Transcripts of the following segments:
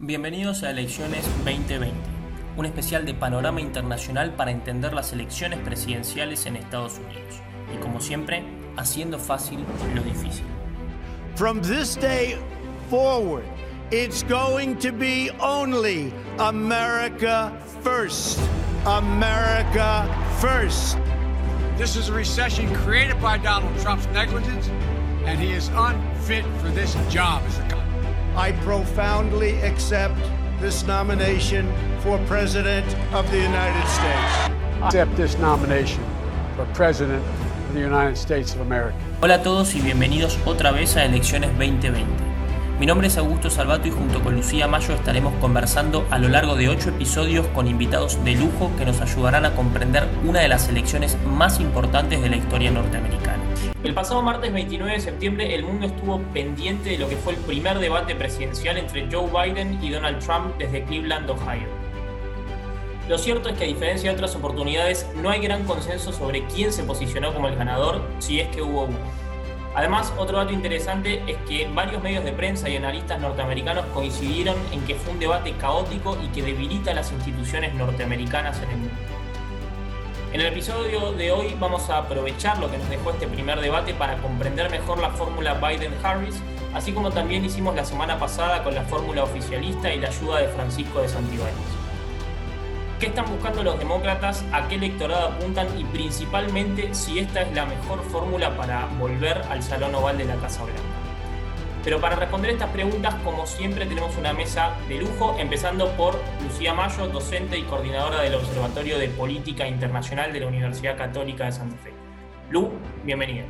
Bienvenidos a Elecciones 2020, un especial de panorama internacional para entender las elecciones presidenciales en Estados Unidos. Y como siempre, haciendo fácil lo difícil. From this day forward, it's going to be only America first. America first. This is a recession created by Donald Trump's negligence, and he is unfit for this job as a I profoundly accept this nomination for President of the United States. Accept this nomination for President of the United States of America. Hola a todos y bienvenidos otra vez a Elecciones 2020. Mi nombre es Augusto Salvato y junto con Lucía Mayo estaremos conversando a lo largo de ocho episodios con invitados de lujo que nos ayudarán a comprender una de las elecciones más importantes de la historia norteamericana. El pasado martes 29 de septiembre el mundo estuvo pendiente de lo que fue el primer debate presidencial entre Joe Biden y Donald Trump desde Cleveland, Ohio. Lo cierto es que a diferencia de otras oportunidades no hay gran consenso sobre quién se posicionó como el ganador, si es que hubo uno. Además, otro dato interesante es que varios medios de prensa y analistas norteamericanos coincidieron en que fue un debate caótico y que debilita las instituciones norteamericanas en el mundo. En el episodio de hoy vamos a aprovechar lo que nos dejó este primer debate para comprender mejor la fórmula Biden-Harris, así como también hicimos la semana pasada con la fórmula oficialista y la ayuda de Francisco de Santibáñez. ¿Qué están buscando los demócratas? ¿A qué electorado apuntan? Y principalmente si esta es la mejor fórmula para volver al Salón Oval de la Casa Blanca. Pero para responder estas preguntas, como siempre, tenemos una mesa de lujo, empezando por Lucía Mayo, docente y coordinadora del Observatorio de Política Internacional de la Universidad Católica de Santa Fe. Lu, bienvenida.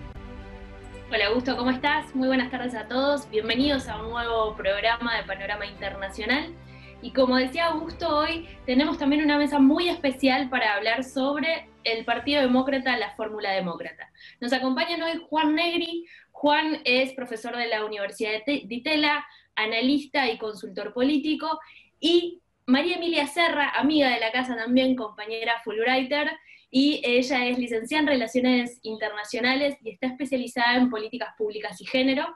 Hola Augusto, ¿cómo estás? Muy buenas tardes a todos. Bienvenidos a un nuevo programa de Panorama Internacional. Y como decía Augusto, hoy tenemos también una mesa muy especial para hablar sobre el Partido Demócrata, la Fórmula Demócrata. Nos acompañan hoy Juan Negri, Juan es profesor de la Universidad de Itela, analista y consultor político, y María Emilia Serra, amiga de la casa también, compañera Fulbrighter, y ella es licenciada en Relaciones Internacionales y está especializada en políticas públicas y género.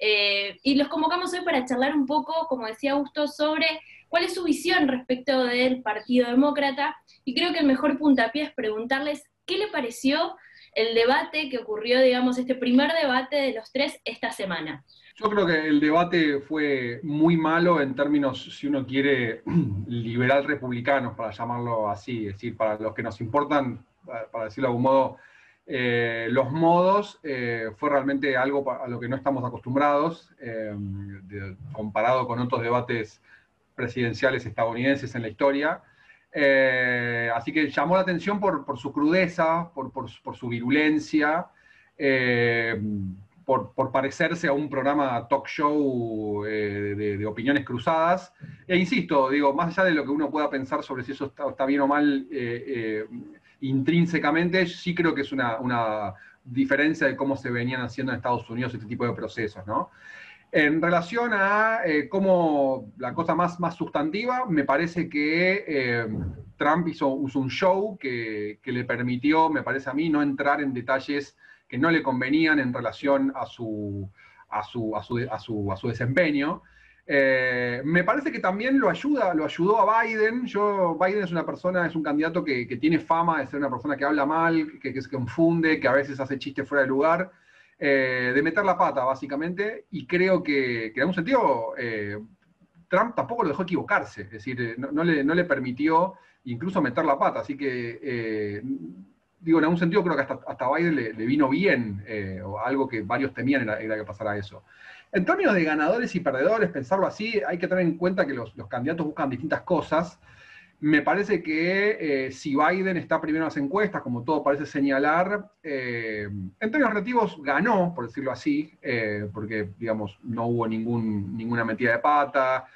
Eh, y los convocamos hoy para charlar un poco, como decía Augusto, sobre cuál es su visión respecto del Partido Demócrata. Y creo que el mejor puntapié es preguntarles qué le pareció el debate que ocurrió, digamos, este primer debate de los tres esta semana. Yo creo que el debate fue muy malo en términos, si uno quiere, liberal republicanos, para llamarlo así, es decir, para los que nos importan, para decirlo de algún modo, eh, los modos eh, fue realmente algo a lo que no estamos acostumbrados, eh, comparado con otros debates presidenciales estadounidenses en la historia. Eh, así que llamó la atención por, su crudeza, por, su virulencia, eh, por, parecerse a un programa talk show eh, de, opiniones cruzadas. E insisto, digo, más allá de lo que uno pueda pensar sobre si eso está, bien o mal intrínsecamente, sí creo que es una, una diferencia de cómo se venían haciendo en Estados Unidos este tipo de procesos, ¿no? En relación a eh, la cosa más, más sustantiva, me parece que eh, Trump hizo, un show que, le permitió, me parece a mí, no entrar en detalles que no le convenían en relación a su, a su, a su, a su, desempeño. Eh, me parece que también lo ayuda, lo ayudó a Biden. Yo, Biden es una persona, es un candidato que, tiene fama de ser una persona que habla mal, que, que se confunde, que a veces hace chistes fuera de lugar. Eh, de meter la pata, básicamente, y creo que, en algún sentido eh, Trump tampoco lo dejó equivocarse, es decir, eh, no, le, permitió incluso meter la pata, así que, digo, en algún sentido creo que hasta, hasta Biden le, vino bien, o algo que varios temían era, que pasara eso. En términos de ganadores y perdedores, pensarlo así, hay que tener en cuenta que los, los candidatos buscan distintas cosas, me parece que eh, si Biden está primero en las encuestas, como todo parece señalar, eh, en términos relativos ganó, por decirlo así, eh, porque, digamos, no hubo ningún, ninguna metida de pata,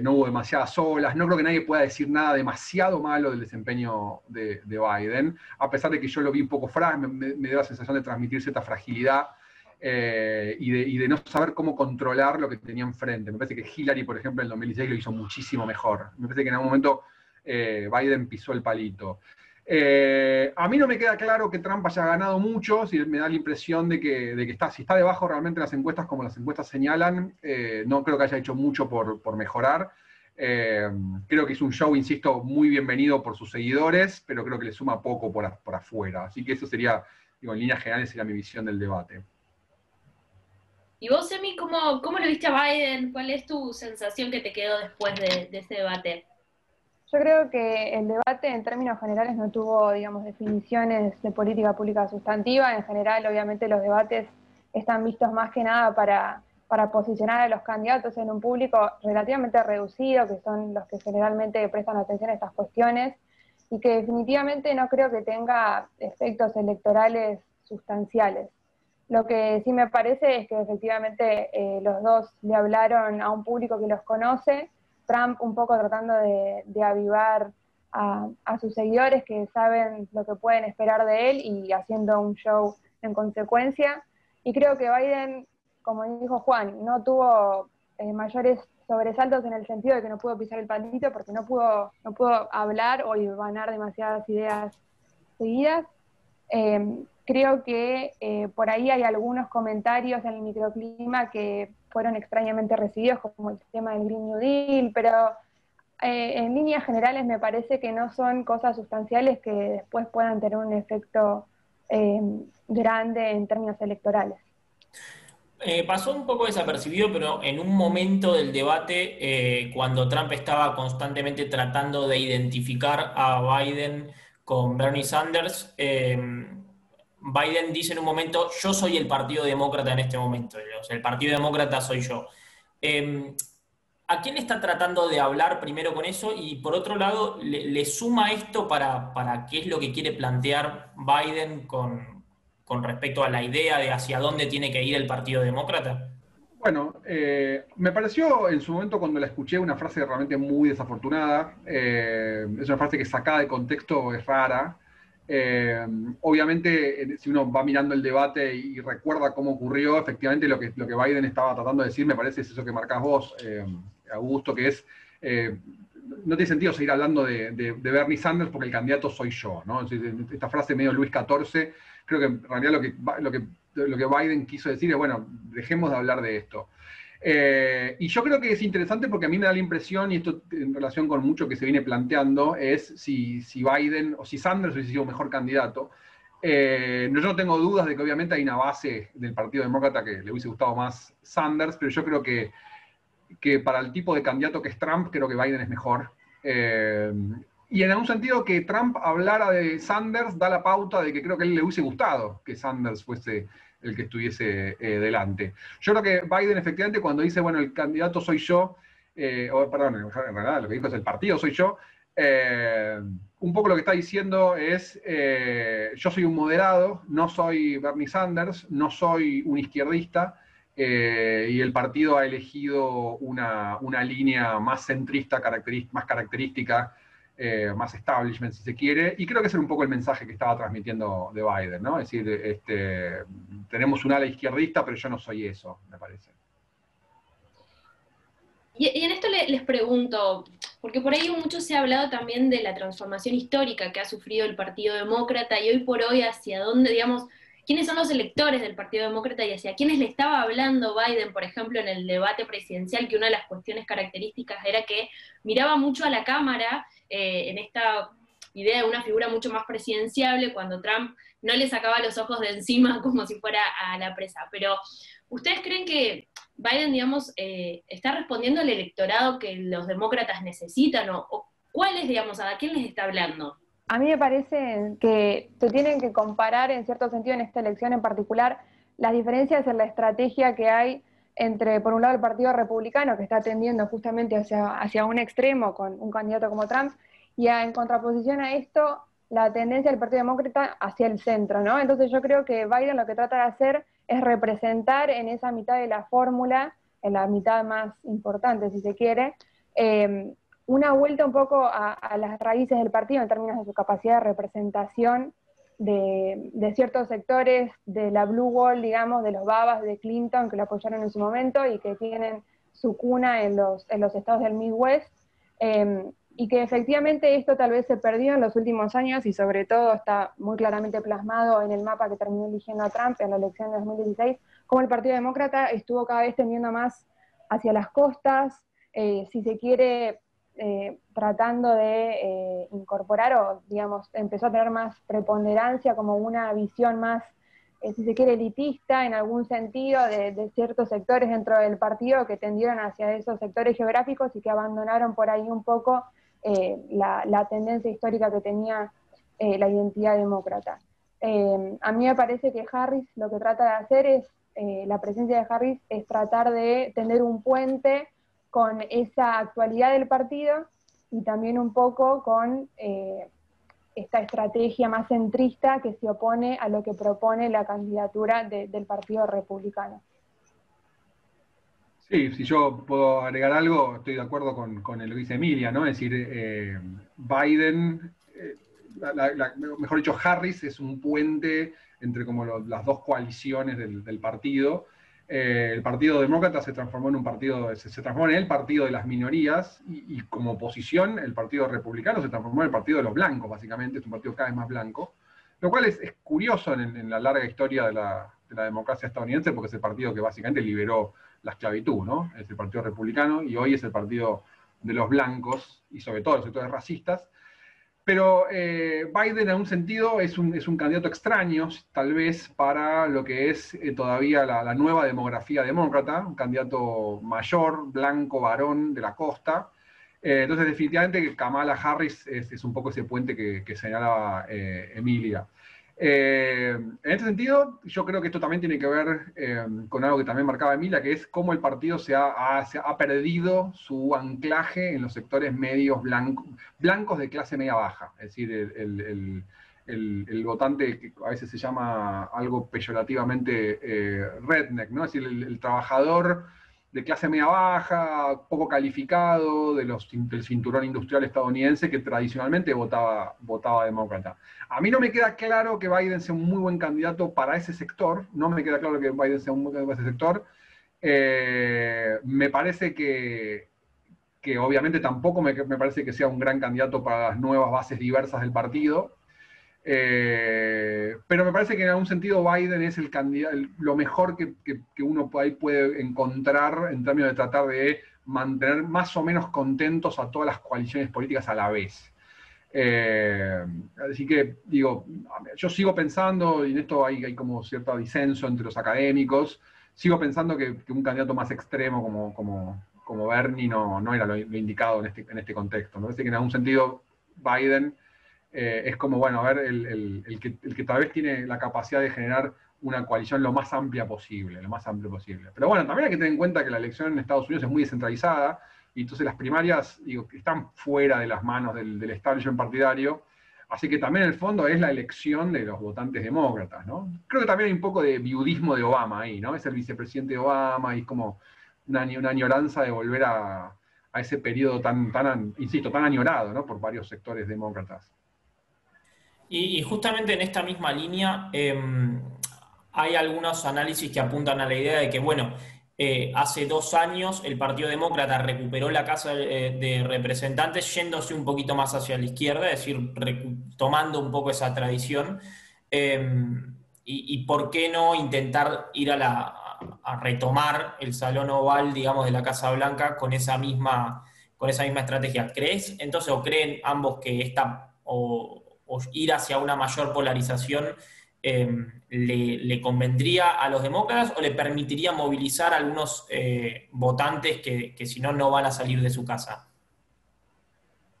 no hubo demasiadas olas, no creo que nadie pueda decir nada demasiado malo del desempeño de, Biden, a pesar de que yo lo vi un poco frágil, me, me dio la sensación de transmitir cierta fragilidad eh, y, de, no saber cómo controlar lo que tenía enfrente. Me parece que Hillary, por ejemplo, en el 2016 lo hizo muchísimo mejor. Me parece que en algún momento eh, Biden pisó el palito. Eh, a mí no me queda claro que Trump haya ganado mucho, si me da la impresión de que, está, si está debajo realmente las encuestas como las encuestas señalan, no creo que haya hecho mucho por, mejorar. Creo que es un show, insisto, muy bienvenido por sus seguidores, pero creo que le suma poco por, afuera. Así que eso sería, digo, en líneas generales sería mi visión del debate. ¿Y vos, Emi, cómo, cómo lo viste a Biden? ¿Cuál es tu sensación que te quedó después de, de ese debate? Yo creo que el debate en términos generales no tuvo, digamos, definiciones de política pública sustantiva. En general, obviamente, los debates están vistos más que nada para, para posicionar a los candidatos en un público relativamente reducido, que son los que generalmente prestan atención a estas cuestiones, y que definitivamente no creo que tenga efectos electorales sustanciales. Lo que sí me parece es que efectivamente eh, los dos le hablaron a un público que los conoce Trump un poco tratando de, avivar a, sus seguidores que saben lo que pueden esperar de él y haciendo un show en consecuencia. Y creo que Biden, como dijo Juan, no tuvo eh, mayores sobresaltos en el sentido de que no pudo pisar el palito porque no pudo, no pudo hablar o ganar demasiadas ideas seguidas. Eh, creo que eh, por ahí hay algunos comentarios en el microclima que fueron extrañamente recibidos, como el tema del Green New Deal, pero eh, en líneas generales me parece que no son cosas sustanciales que después puedan tener un efecto eh, grande en términos electorales. Pasó un poco desapercibido, pero en un momento del debate, cuando Trump estaba constantemente tratando de identificar a Biden con Bernie Sanders, Biden dice en un momento, yo soy el Partido Demócrata en este momento, el Partido Demócrata soy yo. Em, ¿A quién está tratando de hablar primero con eso? Y por otro lado, ¿le, suma esto para, para, qué es lo que quiere plantear Biden con, respecto a la idea de hacia dónde tiene que ir el Partido Demócrata? Bueno, eh, me pareció en su momento cuando la escuché una frase realmente muy desafortunada. Eh, es una frase que sacada de contexto es rara. Eh, obviamente, si uno va mirando el debate y, recuerda cómo ocurrió, efectivamente lo que, lo que Biden estaba tratando de decir, me parece, es eso que marcas vos, eh, Augusto, que es, eh, no tiene sentido seguir hablando de, Bernie Sanders porque el candidato soy yo, ¿no? Esta frase medio Luis XIV, creo que en realidad lo que, lo que, lo que Biden quiso decir es, bueno, dejemos de hablar de esto. Eh, y yo creo que es interesante porque a mí me da la impresión, y esto en relación con mucho que se viene planteando, es si, Biden o si Sanders hubiese sido mejor candidato. Eh, yo no tengo dudas de que obviamente hay una base del Partido Demócrata que le hubiese gustado más Sanders, pero yo creo que, que para el tipo de candidato que es Trump, creo que Biden es mejor. Eh, y en algún sentido que Trump hablara de Sanders da la pauta de que creo que a él le hubiese gustado que Sanders fuese el que estuviese eh, delante. Yo creo que Biden efectivamente cuando dice, bueno, el candidato soy yo, eh, o perdón, en realidad lo que dijo es el partido soy yo, eh, un poco lo que está diciendo es, yo soy un moderado, no soy Bernie Sanders, no soy un izquierdista, y el partido ha elegido una, una línea más centrista, más característica eh, más establishment, si se quiere, y creo que ese era un poco el mensaje que estaba transmitiendo de Biden, ¿no? Es decir, este, tenemos un ala izquierdista, pero yo no soy eso, me parece. Y, en esto les pregunto, porque por ahí mucho se ha hablado también de la transformación histórica que ha sufrido el Partido Demócrata y hoy por hoy hacia dónde, digamos, quiénes son los electores del Partido Demócrata y hacia quiénes le estaba hablando Biden, por ejemplo, en el debate presidencial, que una de las cuestiones características era que miraba mucho a la Cámara eh, en esta idea de una figura mucho más presidenciable, cuando Trump no le sacaba los ojos de encima como si fuera a la presa. Pero, ¿ustedes creen que Biden, digamos, eh, está respondiendo al electorado que los demócratas necesitan? ¿O, o digamos, a quién les está hablando? A mí me parece que se tienen que comparar, en cierto sentido, en esta elección en particular, las diferencias en la estrategia que hay entre, por un lado, el Partido Republicano, que está tendiendo justamente hacia, un extremo con un candidato como Trump, y en contraposición a esto, la tendencia del Partido Demócrata hacia el centro, ¿no? Entonces yo creo que Biden lo que trata de hacer es representar en esa mitad de la fórmula, en la mitad más importante, si se quiere, eh, una vuelta un poco a, las raíces del partido en términos de su capacidad de representación de, ciertos sectores de la Blue Wall, digamos, de los babas de Clinton que lo apoyaron en su momento y que tienen su cuna en los, en los estados del Midwest. Em, y que efectivamente esto tal vez se perdió en los últimos años y sobre todo está muy claramente plasmado en el mapa que terminó eligiendo a Trump en la elección de 2016, como el Partido Demócrata estuvo cada vez tendiendo más hacia las costas, eh, si se quiere, eh, tratando de eh, incorporar o, digamos, empezó a tener más preponderancia como una visión más, si se quiere, elitista en algún sentido de, ciertos sectores dentro del partido que tendieron hacia esos sectores geográficos y que abandonaron por ahí un poco la, la, tendencia histórica que tenía la identidad demócrata. a mí me parece que Harris lo que trata de hacer es eh, la presencia de Harris es tratar de tener un puente con esa actualidad del partido y también un poco con eh, esta estrategia más centrista que se opone a lo que propone la candidatura del Partido Republicano. Sí, si yo puedo agregar algo, estoy de acuerdo con, con lo que dice Emilia, ¿no? Es decir, eh, Biden, mejor dicho, Harris es un puente entre como las dos coaliciones del, partido. Eh, el Partido Demócrata se transformó en un partido, se, transformó en el partido de las minorías y, como oposición el Partido Republicano se transformó en el partido de los blancos, básicamente, es un partido cada vez más blanco, lo cual es, curioso en, la larga historia de la, democracia estadounidense porque es el partido que básicamente liberó la esclavitud, ¿no? Es el Partido Republicano y hoy es el partido de los blancos y sobre todo los sectores racistas. Pero eh, Biden, en un sentido, es un, es un, candidato extraño, tal vez, para lo que es eh, todavía la, nueva demografía demócrata, un candidato mayor, blanco, varón, de la costa. Eh, entonces, definitivamente, Kamala Harris es, un poco ese puente que, que señalaba Emilia. Eh, en este sentido, yo creo que esto también tiene que ver eh, con algo que también marcaba Emilia, que es cómo el partido se ha, perdido su anclaje en los sectores medios blancos de clase media baja. Es decir, el, votante que a veces se llama algo peyorativamente eh, redneck, ¿no? Es decir, el, trabajador de clase media baja, poco calificado, de los, del cinturón industrial estadounidense que tradicionalmente votaba, votaba demócrata. A mí no me queda claro que Biden sea un muy buen candidato para ese sector, no me queda claro que Biden sea un muy buen candidato para ese sector. Eh, me parece que, que obviamente tampoco me, me, parece que sea un gran candidato para las nuevas bases diversas del partido. Eh, pero me parece que en algún sentido Biden es el candidato, lo mejor que, uno puede encontrar en términos de tratar de mantener más o menos contentos a todas las coaliciones políticas a la vez. Eh, así que digo, yo sigo pensando, y en esto hay, hay como cierto disenso entre los académicos, sigo pensando que, un candidato más extremo como, como, como Bernie no, no era lo, indicado en este, en este contexto. Me parece que en algún sentido Biden eh, es como, bueno, a ver, el, que, el, que, tal vez tiene la capacidad de generar una coalición lo más amplia posible, lo más amplio posible. Pero bueno, también hay que tener en cuenta que la elección en Estados Unidos es muy descentralizada, y entonces las primarias, digo, están fuera de las manos del, del establishment partidario, así que también en el fondo es la elección de los votantes demócratas, ¿no? Creo que también hay un poco de viudismo de Obama ahí, ¿no? Es el vicepresidente de Obama y es como una, una añoranza de volver a, a ese periodo tan, tan, insisto, tan añorado, ¿no? Por varios sectores demócratas. Y, justamente en esta misma línea em, hay algunos análisis que apuntan a la idea de que, bueno, eh, hace dos años el Partido Demócrata recuperó la Casa de, Representantes yéndose un poquito más hacia la izquierda, es decir, tomando un poco esa tradición. Em, y, por qué no intentar ir a, la, a retomar el salón oval, digamos, de la Casa Blanca con esa misma, con esa misma estrategia? ¿Crees entonces o creen ambos que esta o, o ir hacia una mayor polarización em, le, convendría a los demócratas o le permitiría movilizar a algunos eh, votantes que, si no, no van a salir de su casa?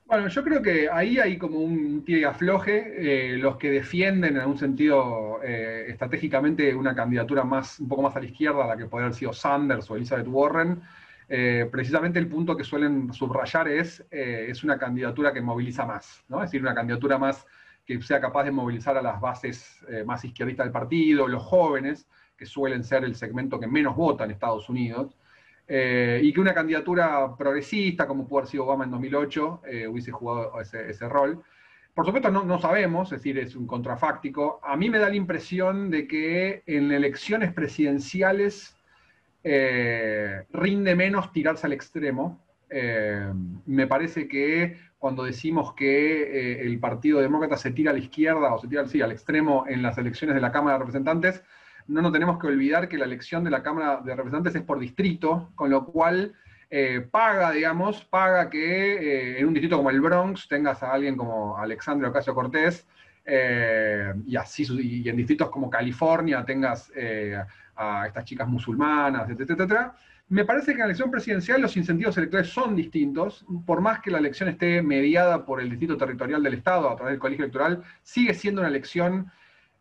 Bueno, yo creo que ahí hay como un tire y afloje. Eh, los que defienden en algún sentido eh, estratégicamente una candidatura más, un poco más a la izquierda, la que podría haber sido Sanders o Elizabeth Warren, precisamente el punto que suelen subrayar es, es una candidatura que moviliza más, ¿no? Es decir, una candidatura más que sea capaz de movilizar a las bases eh, más izquierdistas del partido, los jóvenes, que suelen ser el segmento que menos vota en Estados Unidos, eh, y que una candidatura progresista, como pudo haber sido Obama en 2008, eh, hubiese jugado ese, rol. Por supuesto, no, no, sabemos, es decir, es un contrafáctico. A mí me da la impresión de que en elecciones presidenciales rinde menos tirarse al extremo. Eh, me parece que cuando decimos que eh, el Partido Demócrata se tira a la izquierda o se tira sí, al extremo en las elecciones de la Cámara de Representantes, no nos tenemos que olvidar que la elección de la Cámara de Representantes es por distrito, con lo cual eh, paga, digamos, paga que en un distrito como el Bronx tengas a alguien como Alexandre Ocasio Cortés, y así y en distritos como California tengas a estas chicas musulmanas, etcétera, etcétera me parece que en la elección presidencial los incentivos electorales son distintos, por más que la elección esté mediada por el distrito territorial del Estado a través del colegio electoral, sigue siendo una elección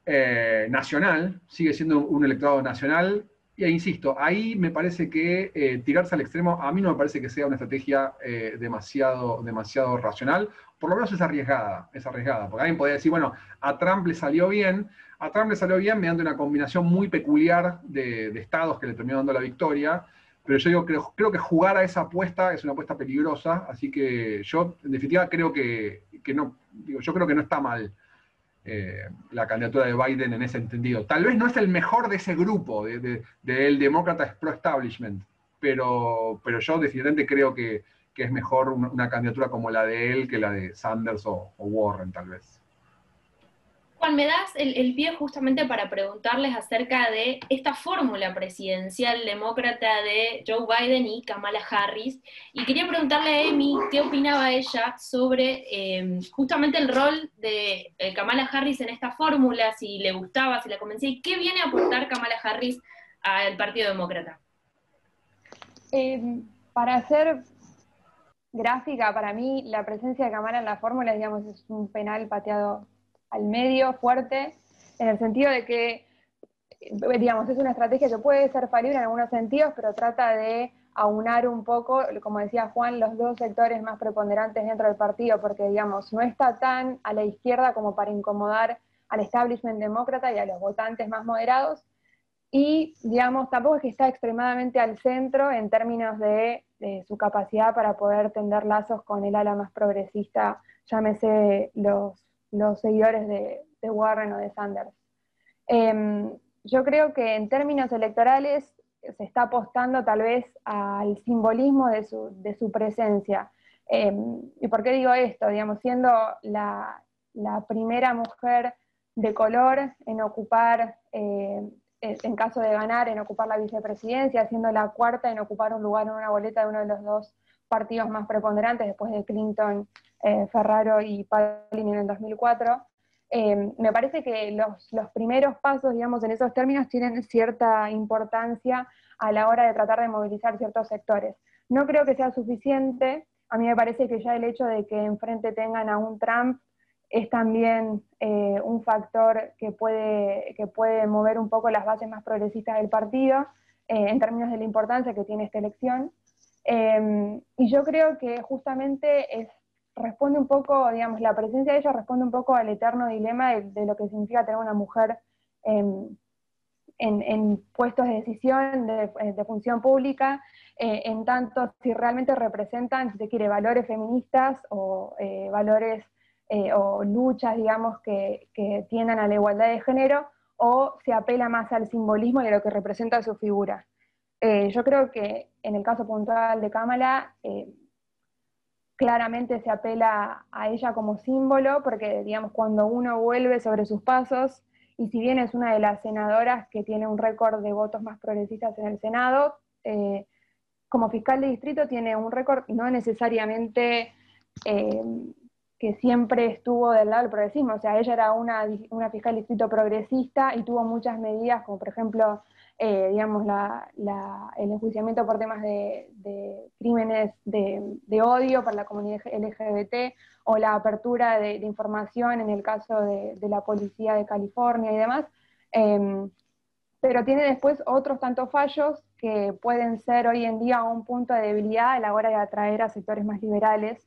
eh, nacional, sigue siendo un electorado nacional, e insisto, ahí me parece que eh, tirarse al extremo a mí no me parece que sea una estrategia eh, demasiado, demasiado racional, por lo menos es arriesgada, es arriesgada, porque alguien podría decir, bueno, a Trump le salió bien, a Trump le salió bien mediante una combinación muy peculiar de, de estados que le terminó dando la victoria, pero yo digo, creo, creo que jugar a esa apuesta es una apuesta peligrosa, así que yo, en definitiva, creo que, no, digo, yo creo que no está mal eh, la candidatura de Biden en ese entendido. Tal vez no es el mejor de ese grupo, de, el demócrata pro-establishment, pero, pero yo definitivamente creo que, es mejor una, candidatura como la de él que la de Sanders o Warren, tal vez me das el, pie justamente para preguntarles acerca de esta fórmula presidencial demócrata de Joe Biden y Kamala Harris. Y quería preguntarle a Amy qué opinaba ella sobre em, justamente el rol de eh, Kamala Harris en esta fórmula, si le gustaba, si la convencía, y qué viene a aportar Kamala Harris al Partido Demócrata. Em, para hacer gráfica, para mí la presencia de Kamala en la fórmula, digamos, es un penal pateado al medio fuerte, en el sentido de que, eh, digamos, es una estrategia que puede ser falible en algunos sentidos, pero trata de aunar un poco, como decía Juan, los dos sectores más preponderantes dentro del partido, porque, digamos, no está tan a la izquierda como para incomodar al establishment demócrata y a los votantes más moderados, y, digamos, tampoco es que está extremadamente al centro en términos de, su capacidad para poder tender lazos con el ala más progresista, llámese los los seguidores de, Warren o de Sanders. Em, yo creo que en términos electorales se está apostando tal vez al simbolismo de su, presencia. Em, ¿Y por qué digo esto? Digamos, siendo la, primera mujer de color en ocupar, eh, en caso de ganar, en ocupar la vicepresidencia, siendo la cuarta en ocupar un lugar en una boleta de uno de los dos partidos más preponderantes después de Clinton eh, Ferraro y Palin en el 2004. Eh, me parece que los, primeros pasos, digamos, en esos términos tienen cierta importancia a la hora de tratar de movilizar ciertos sectores. No creo que sea suficiente. A mí me parece que ya el hecho de que enfrente tengan a un Trump es también eh, un factor que puede, que puede mover un poco las bases más progresistas del partido en términos de la importancia que tiene esta elección. y yo creo que justamente es responde un poco, digamos, la presencia de ella responde un poco al eterno dilema de, lo que significa tener una mujer en, puestos de decisión, de, función pública, eh, en tanto si realmente representan, si se quiere, valores feministas o eh, valores eh, o luchas, digamos, que, que tiendan a la igualdad de género, o se apela más al simbolismo y a lo que representa su figura. yo creo que en el caso puntual de Kamala, claramente se apela a ella como símbolo, porque digamos, cuando uno vuelve sobre sus pasos, y si bien es una de las senadoras que tiene un récord de votos más progresistas en el Senado, eh, como fiscal de distrito tiene un récord no necesariamente eh, que siempre estuvo del lado del progresismo, o sea, ella era una, una fiscal de distrito progresista y tuvo muchas medidas, como por ejemplo eh, digamos, el enjuiciamiento por temas de, crímenes de, odio para la comunidad LGBT o la apertura de, información en el caso de, la policía de California y demás. Em, pero tiene después otros tantos fallos que pueden ser hoy en día un punto de debilidad a la hora de atraer a sectores más liberales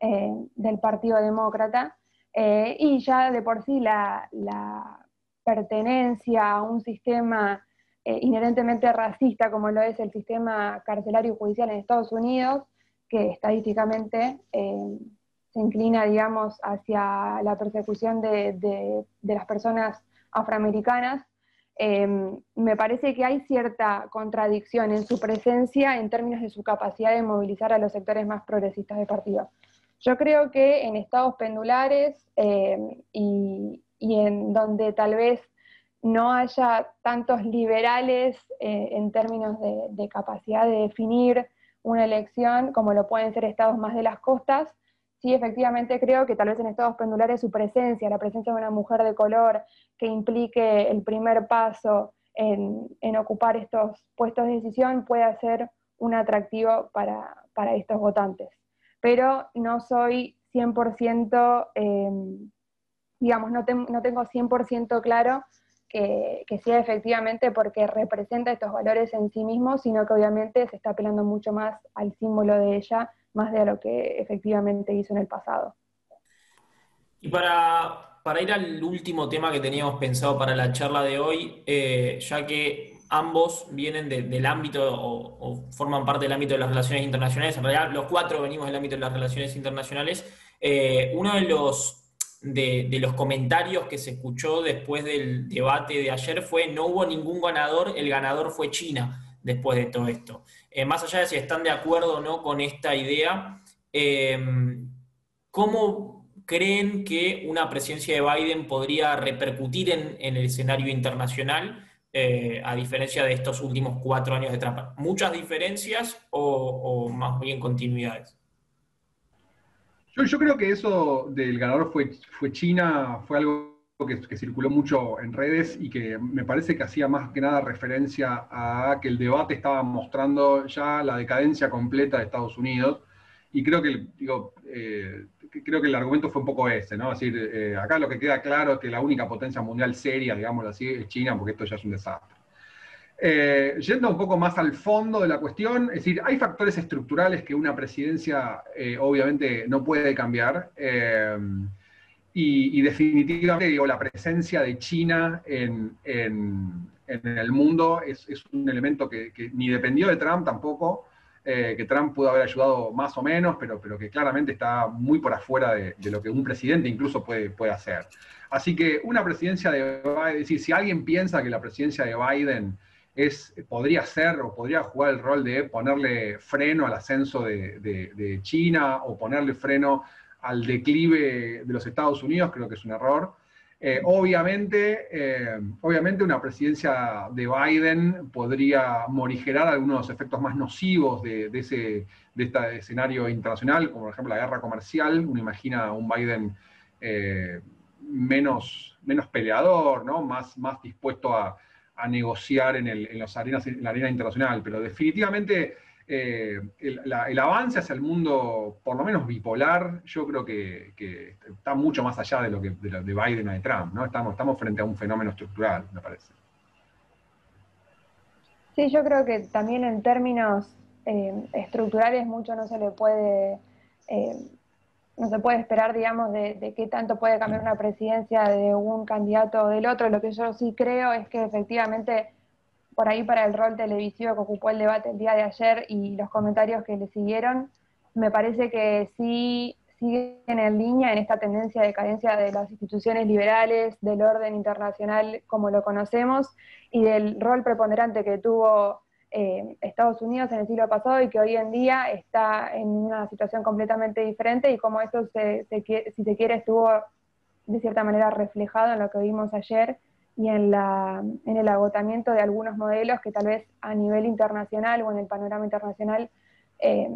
eh, del Partido Demócrata. Eh, y ya de por sí la, pertenencia a un sistema eh, inherentemente racista como lo es el sistema carcelario judicial en Estados Unidos, que estadísticamente se inclina, digamos, hacia la persecución de, las personas afroamericanas, me parece que hay cierta contradicción en su presencia en términos de su capacidad de movilizar a los sectores más progresistas del partido. Yo creo que en estados pendulares em, y, en donde tal vez no haya tantos liberales eh, en términos de, capacidad de definir una elección como lo pueden ser estados más de las costas, sí efectivamente creo que tal vez en estados pendulares su presencia, la presencia de una mujer de color que implique el primer paso en, ocupar estos puestos de decisión puede ser un atractivo para, estos votantes. Pero no soy 100%, em, digamos, no, no, tengo 100% claro que, sea efectivamente porque representa estos valores en sí mismos, sino que obviamente se está apelando mucho más al símbolo de ella más de lo que efectivamente hizo en el pasado. Y para, para ir al último tema que teníamos pensado para la charla de hoy, eh, ya que ambos vienen del ámbito o, forman parte del ámbito de las relaciones internacionales, en realidad los cuatro venimos del ámbito de las relaciones internacionales, eh, uno de los, de, los comentarios que se escuchó después del debate de ayer fue no hubo ningún ganador, el ganador fue China después de todo esto. Eh, más allá de si están de acuerdo o no con esta idea, eh, ¿cómo creen que una presidencia de Biden podría repercutir en, el escenario internacional, eh, a diferencia de estos últimos cuatro años de Trump? ¿Muchas diferencias o, más bien continuidades? Yo, creo que eso del ganador fue, fue China, fue algo que, circuló mucho en redes y que me parece que hacía más que nada referencia a que el debate estaba mostrando ya la decadencia completa de Estados Unidos. Y creo que, digo, eh, creo que el argumento fue un poco ese, ¿no? Es decir, eh, acá lo que queda claro es que la única potencia mundial seria, digámoslo así, es China, porque esto ya es un desastre. Eh, yendo un poco más al fondo de la cuestión, es decir, hay factores estructurales que una presidencia obviamente no puede cambiar. Y, definitivamente digo, la presencia de China en, el mundo es, un elemento que, ni dependió de Trump tampoco, eh, que Trump pudo haber ayudado más o menos, pero, pero que claramente está muy por afuera de, lo que un presidente incluso puede, puede hacer. Así que una presidencia de Biden, es decir, si alguien piensa que la presidencia de Biden es, podría ser o podría jugar el rol de ponerle freno al ascenso de, de China o ponerle freno al declive de los Estados Unidos, creo que es un error. Eh, obviamente, eh, obviamente una presidencia de Biden podría morigerar algunos de los efectos más nocivos de, ese, de este escenario internacional, como por ejemplo la guerra comercial. Uno imagina un Biden eh, menos, menos peleador, ¿no? más, más dispuesto a, negociar en, en, los arenas, en la arena internacional, pero definitivamente eh, el, avance hacia el mundo, por lo menos bipolar, yo creo que, está mucho más allá de lo que de, Biden o de Trump, ¿no? Estamos, estamos frente a un fenómeno estructural, me parece. Sí, yo creo que también en términos eh, estructurales mucho no se le puede, eh, no se puede esperar, digamos, de, de, qué tanto puede cambiar una presidencia de un candidato o del otro. Lo que yo sí creo es que efectivamente por ahí para el rol televisivo que ocupó el debate el día de ayer y los comentarios que le siguieron, me parece que sí siguen en línea en esta tendencia de cadencia de las instituciones liberales, del orden internacional como lo conocemos y del rol preponderante que tuvo eh, Estados Unidos en el siglo pasado y que hoy en día está en una situación completamente diferente y como eso, si se quiere, estuvo de cierta manera reflejado en lo que vimos ayer y en, el agotamiento de algunos modelos que tal vez a nivel internacional o en el panorama internacional eh,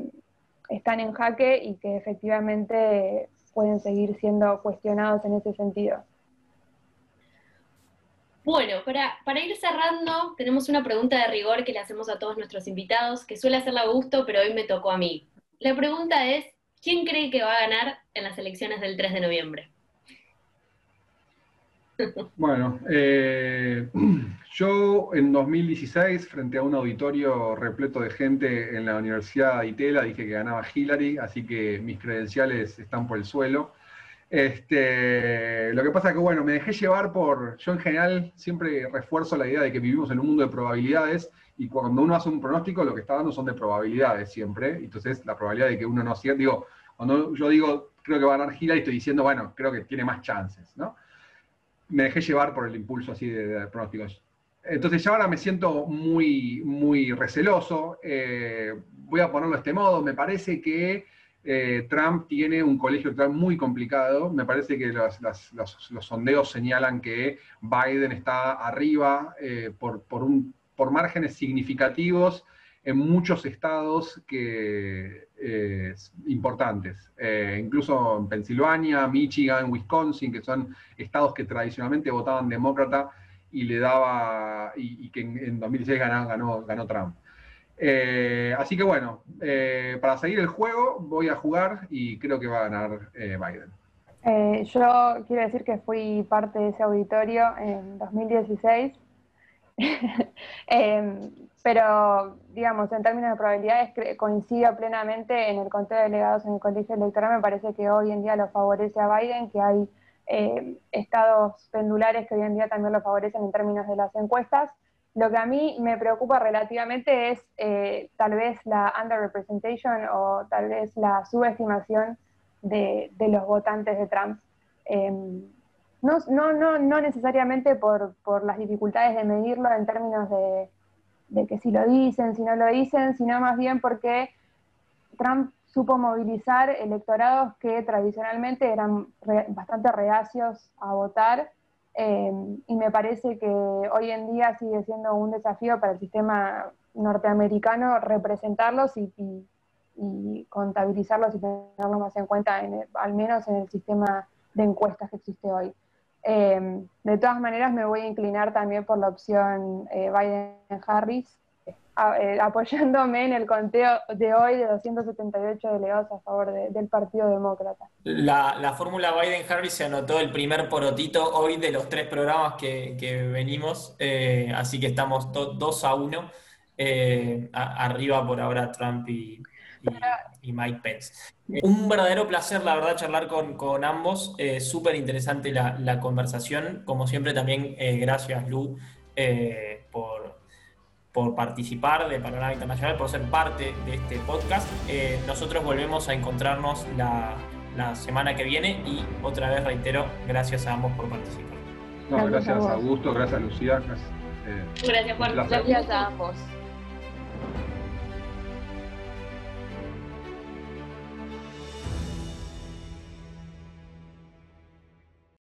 están en jaque y que efectivamente pueden seguir siendo cuestionados en ese sentido. Bueno, para, para, ir cerrando, tenemos una pregunta de rigor que le hacemos a todos nuestros invitados, que suele hacerla a gusto, pero hoy me tocó a mí. La pregunta es, ¿quién cree que va a ganar en las elecciones del 3 de noviembre? Bueno, eh, yo en 2016, frente a un auditorio repleto de gente en la Universidad de Itela, dije que ganaba Hillary, así que mis credenciales están por el suelo. Este, lo que pasa es que, bueno, me dejé llevar por, yo en general siempre refuerzo la idea de que vivimos en un mundo de probabilidades y cuando uno hace un pronóstico lo que está dando son de probabilidades siempre, entonces la probabilidad de que uno no acierta, digo, cuando yo digo creo que va a ganar Hillary, estoy diciendo, bueno, creo que tiene más chances, ¿no? Me dejé llevar por el impulso así de, pronósticos. Entonces ya ahora me siento muy, muy receloso. Eh, voy a ponerlo de este modo. Me parece que eh, Trump tiene un colegio electoral muy complicado. Me parece que los, sondeos señalan que Biden está arriba eh, por, un, por, márgenes significativos en muchos estados que, importantes. incluso en Pensilvania, Michigan, Wisconsin, que son estados que tradicionalmente votaban demócrata y le daba, y, que en, 2016 ganó, ganó, Trump. Eh, así que bueno, eh, para seguir el juego voy a jugar y creo que va a ganar eh, Biden. yo quiero decir que fui parte de ese auditorio en 2016, em, pero digamos, en términos de probabilidades coincido plenamente en el conteo de delegados en el colegio electoral, me parece que hoy en día lo favorece a Biden, que hay eh, estados pendulares que hoy en día también lo favorecen en términos de las encuestas. Lo que a mí me preocupa relativamente es eh, tal vez la underrepresentation o tal vez la subestimación de, los votantes de Trump. Em, no, no, no, no, necesariamente por, por, las dificultades de medirlo en términos de, de que si lo dicen, si no lo dicen, sino más bien porque Trump supo movilizar electorados que tradicionalmente eran bastante reacios a votar eh, y me parece que hoy en día sigue siendo un desafío para el sistema norteamericano representarlos y, contabilizarlos y tenerlos más en cuenta, al menos en el sistema de encuestas que existe hoy. Eh, de todas maneras, me voy a inclinar también por la opción eh, Biden-Harris, eh, apoyándome en el conteo de hoy de 278 delegados a favor del Partido Demócrata. La, fórmula Biden-Harris se anotó el primer porotito hoy de los tres programas que, venimos, eh, así que estamos 2 a 1, eh, arriba por ahora Trump y, Mike Pence. Un verdadero placer, la verdad, charlar con, ambos. Súper interesante la, la, conversación. Como siempre, también gracias, Lu, por por participar de Panorama Internacional, por ser parte de este podcast. Eh, nosotros volvemos a encontrarnos la, semana que viene y otra vez reitero, gracias a ambos por participar. gracias, a Augusto, gracias a Lucía. Gracias, eh, gracias Juan. Gracias a ambos.